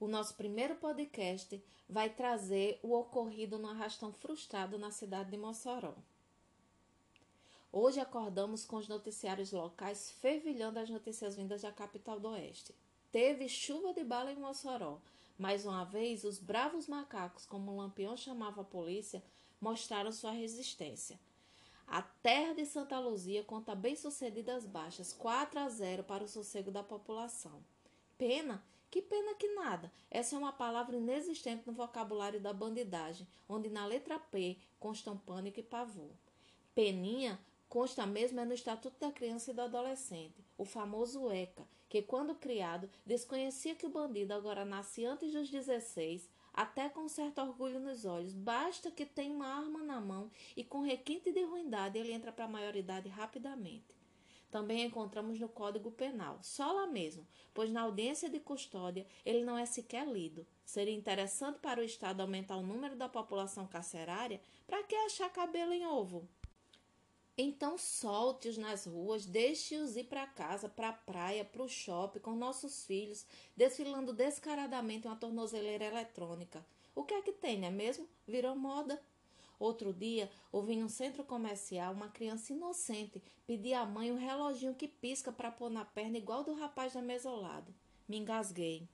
O nosso primeiro podcast vai trazer o ocorrido no arrastão frustrado na cidade de Mossoró. Hoje acordamos com os noticiários locais fervilhando as notícias vindas da capital do Oeste. Teve chuva de bala em Mossoró. Mais uma vez, os bravos macacos, como o Lampião chamava a polícia, mostraram sua resistência. A terra de Santa Luzia conta bem-sucedidas baixas, 4 a 0 para o sossego da população. Pena? Que pena que nada. Essa é uma palavra inexistente no vocabulário da bandidagem, onde na letra P constam pânico e pavor. Peninha consta mesmo é no Estatuto da Criança e do Adolescente, o famoso ECA, que quando criado desconhecia que o bandido agora nasce antes dos 16, até com certo orgulho nos olhos. Basta que tenha uma arma na mão e com requinte de ruindade ele entra para a maioridade rapidamente. Também encontramos no Código Penal, só lá mesmo, pois na audiência de custódia ele não é sequer lido. Seria interessante para o Estado aumentar o número da população carcerária? Para que achar cabelo em ovo? Então solte-os nas ruas, deixe-os ir para casa, para a praia, para o shopping com nossos filhos, desfilando descaradamente uma tornozeleira eletrônica. O que é que tem, não é mesmo? Virou moda. Outro dia, ouvi em um centro comercial uma criança inocente pedir à mãe um reloginho que pisca para pôr na perna igual do rapaz da mesa ao lado. Me engasguei.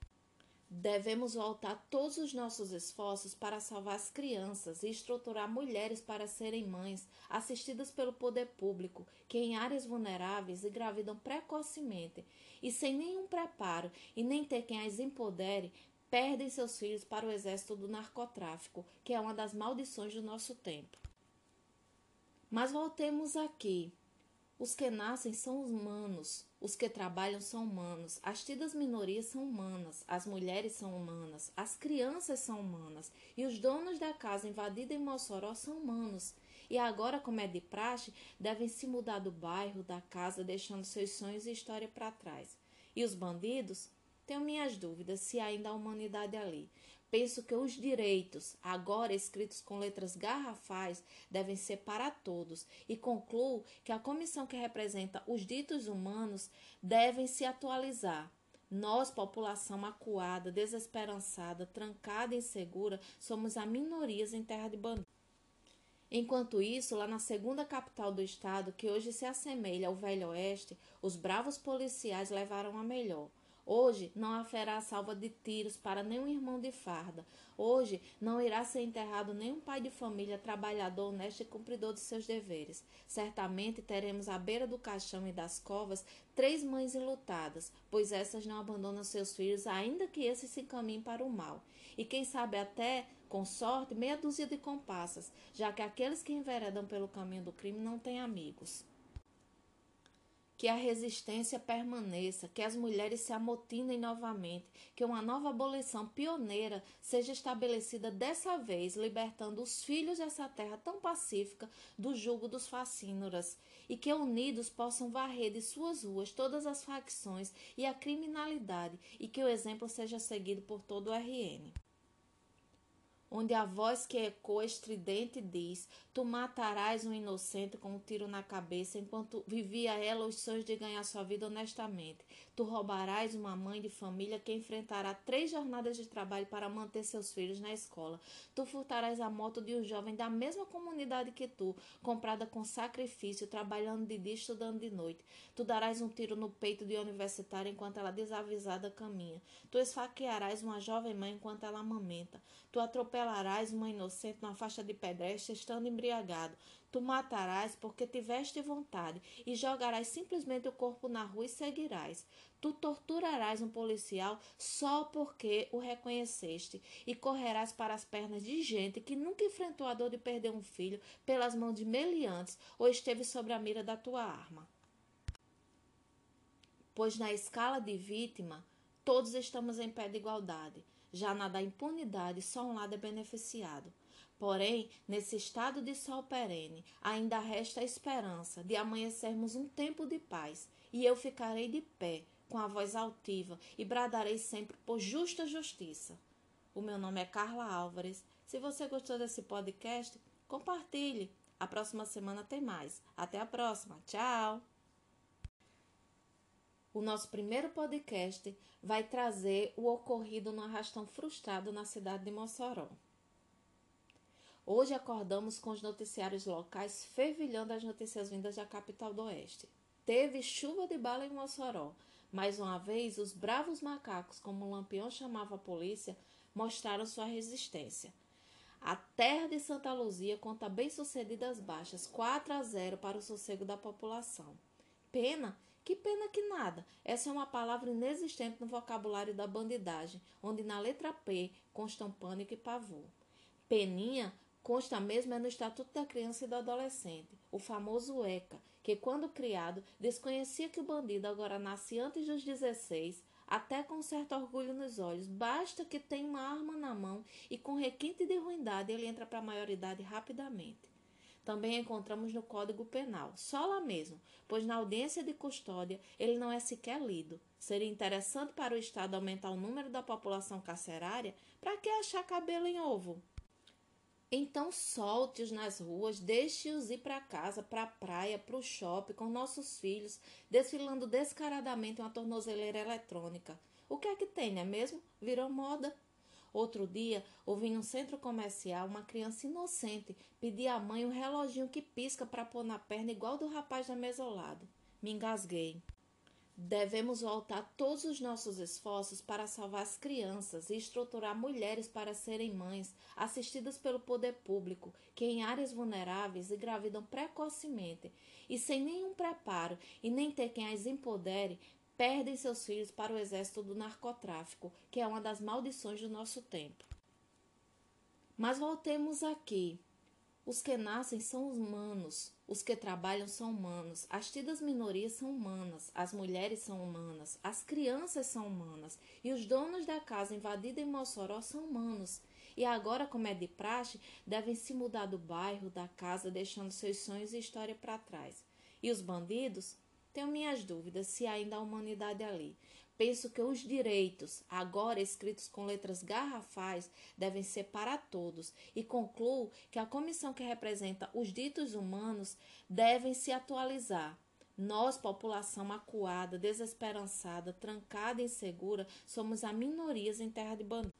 Devemos voltar todos os nossos esforços para salvar as crianças e estruturar mulheres para serem mães, assistidas pelo poder público, que em áreas vulneráveis engravidam precocemente e sem nenhum preparo e nem ter quem as empodere, perdem seus filhos para o exército do narcotráfico, que é uma das maldições do nosso tempo. Mas voltemos aqui. Os que nascem são humanos, os que trabalham são humanos, as tidas minorias são humanas, as mulheres são humanas, as crianças são humanas e os donos da casa invadida em Mossoró são humanos. E agora, como é de praxe, devem se mudar do bairro, da casa, deixando seus sonhos e história para trás. E os bandidos? Tenho minhas dúvidas se ainda há humanidade ali. Penso que os direitos, agora escritos com letras garrafais, devem ser para todos e concluo que a comissão que representa os ditos humanos devem se atualizar. Nós, população acuada, desesperançada, trancada e insegura, somos a minorias em terra de bandidos. Enquanto isso, lá na segunda capital do estado, que hoje se assemelha ao Velho Oeste, os bravos policiais levaram a melhor. Hoje não haverá salva de tiros para nenhum irmão de farda. Hoje não irá ser enterrado nenhum pai de família trabalhador, honesto e cumpridor de seus deveres. Certamente teremos à beira do caixão e das covas três mães enlutadas, pois essas não abandonam seus filhos, ainda que esses se encaminhem para o mal. E quem sabe até, com sorte, meia dúzia de compassas, já que aqueles que enveredam pelo caminho do crime não têm amigos que a resistência permaneça, que as mulheres se amotinem novamente, que uma nova abolição pioneira seja estabelecida dessa vez, libertando os filhos dessa terra tão pacífica do jugo dos facínoras, e que unidos possam varrer de suas ruas todas as facções e a criminalidade, e que o exemplo seja seguido por todo o RN onde a voz que ecoa estridente diz: Tu matarás um inocente com um tiro na cabeça, enquanto vivia ela os sonhos de ganhar sua vida honestamente. Tu roubarás uma mãe de família que enfrentará três jornadas de trabalho para manter seus filhos na escola. Tu furtarás a moto de um jovem da mesma comunidade que tu, comprada com sacrifício, trabalhando de dia estudando de noite. Tu darás um tiro no peito de universitária enquanto ela desavisada caminha. Tu esfaquearás uma jovem mãe enquanto ela amamenta. Tu atropelarás atropelarás uma inocente numa faixa de pedestre estando embriagado. Tu matarás porque tiveste vontade e jogarás simplesmente o corpo na rua e seguirás. Tu torturarás um policial só porque o reconheceste e correrás para as pernas de gente que nunca enfrentou a dor de perder um filho pelas mãos de meliantes ou esteve sobre a mira da tua arma. Pois na escala de vítima, todos estamos em pé de igualdade já na da impunidade, só um lado é beneficiado. Porém, nesse estado de sol perene, ainda resta a esperança de amanhecermos um tempo de paz, e eu ficarei de pé, com a voz altiva, e bradarei sempre por justa justiça. O meu nome é Carla Álvares. Se você gostou desse podcast, compartilhe. A próxima semana tem mais. Até a próxima. Tchau! O nosso primeiro podcast vai trazer o ocorrido no arrastão frustrado na cidade de Mossoró. Hoje acordamos com os noticiários locais fervilhando as notícias vindas da capital do Oeste. Teve chuva de bala em Mossoró. Mais uma vez, os bravos macacos, como o Lampião chamava a polícia, mostraram sua resistência. A terra de Santa Luzia conta bem-sucedidas baixas, 4 a 0 para o sossego da população. Pena que pena que nada. Essa é uma palavra inexistente no vocabulário da bandidagem, onde na letra P constam pânico e pavor. Peninha consta mesmo é no Estatuto da Criança e do Adolescente, o famoso ECA, que quando criado desconhecia que o bandido agora nasce antes dos 16, até com certo orgulho nos olhos. Basta que tenha uma arma na mão e com requinte de ruindade ele entra para a maioridade rapidamente também encontramos no Código Penal, só lá mesmo, pois na audiência de custódia ele não é sequer lido. Seria interessante para o Estado aumentar o número da população carcerária para que achar cabelo em ovo? Então solte-os nas ruas, deixe-os ir para casa, para a praia, para o shopping com nossos filhos, desfilando descaradamente uma tornozeleira eletrônica. O que é que tem, não é mesmo? Virou moda. Outro dia, ouvi em um centro comercial uma criança inocente pedir à mãe um reloginho que pisca para pôr na perna igual do rapaz da mesa ao lado. Me engasguei. Devemos voltar todos os nossos esforços para salvar as crianças e estruturar mulheres para serem mães, assistidas pelo poder público, que em áreas vulneráveis engravidam precocemente e sem nenhum preparo e nem ter quem as empodere, perdem seus filhos para o exército do narcotráfico, que é uma das maldições do nosso tempo. Mas voltemos aqui. Os que nascem são humanos, os que trabalham são humanos, as tidas minorias são humanas, as mulheres são humanas, as crianças são humanas e os donos da casa invadida em Mossoró são humanos. E agora, como é de praxe, devem se mudar do bairro, da casa, deixando seus sonhos e história para trás. E os bandidos? Tenho minhas dúvidas se ainda há humanidade ali. Penso que os direitos, agora escritos com letras garrafais, devem ser para todos e concluo que a comissão que representa os ditos humanos devem se atualizar. Nós, população acuada, desesperançada, trancada e insegura, somos a minorias em terra de bandidos.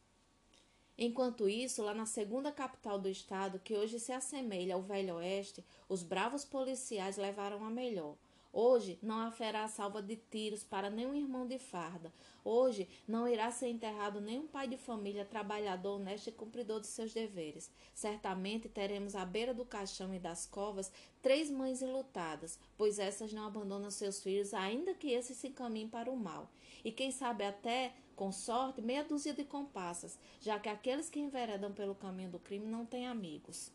Enquanto isso, lá na segunda capital do estado, que hoje se assemelha ao Velho Oeste, os bravos policiais levaram a melhor. Hoje não haverá salva de tiros para nenhum irmão de farda. Hoje não irá ser enterrado nenhum pai de família trabalhador, honesto e cumpridor de seus deveres. Certamente teremos à beira do caixão e das covas três mães enlutadas, pois essas não abandonam seus filhos, ainda que esses se encaminhem para o mal. E quem sabe até, com sorte, meia dúzia de compassas, já que aqueles que enveredam pelo caminho do crime não têm amigos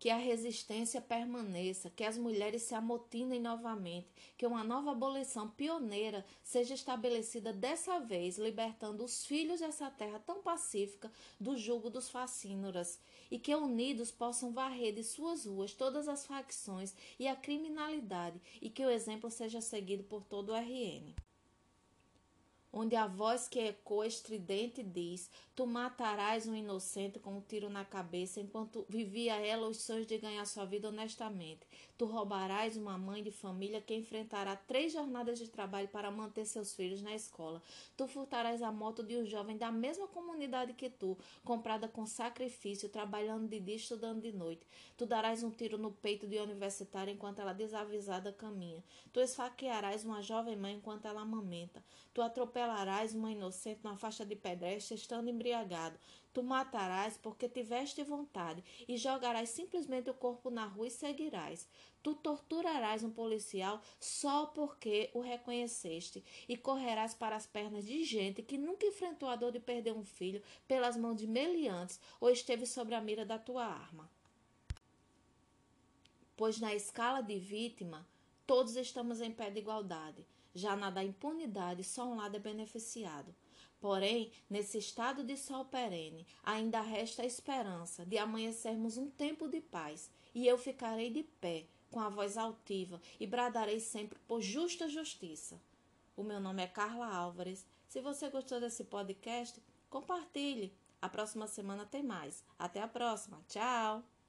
que a resistência permaneça, que as mulheres se amotinem novamente, que uma nova abolição pioneira seja estabelecida dessa vez, libertando os filhos dessa terra tão pacífica do jugo dos facínoras, e que unidos possam varrer de suas ruas todas as facções e a criminalidade, e que o exemplo seja seguido por todo o RN onde a voz que ecoa estridente diz: Tu matarás um inocente com um tiro na cabeça, enquanto vivia ela os sonhos de ganhar sua vida honestamente. Tu roubarás uma mãe de família que enfrentará três jornadas de trabalho para manter seus filhos na escola. Tu furtarás a moto de um jovem da mesma comunidade que tu, comprada com sacrifício, trabalhando de dia estudando de noite. Tu darás um tiro no peito de universitária enquanto ela desavisada caminha. Tu esfaquearás uma jovem mãe enquanto ela amamenta. Tu atropelarás uma inocente na faixa de pedestre estando embriagado. Tu matarás porque tiveste vontade e jogarás simplesmente o corpo na rua e seguirás. Tu torturarás um policial só porque o reconheceste e correrás para as pernas de gente que nunca enfrentou a dor de perder um filho pelas mãos de meliantes ou esteve sobre a mira da tua arma. Pois na escala de vítima, todos estamos em pé de igualdade. Já na da impunidade, só um lado é beneficiado. Porém, nesse estado de sol perene, ainda resta a esperança de amanhecermos um tempo de paz, e eu ficarei de pé, com a voz altiva, e bradarei sempre por justa justiça. O meu nome é Carla Álvares. Se você gostou desse podcast, compartilhe. A próxima semana tem mais. Até a próxima. Tchau!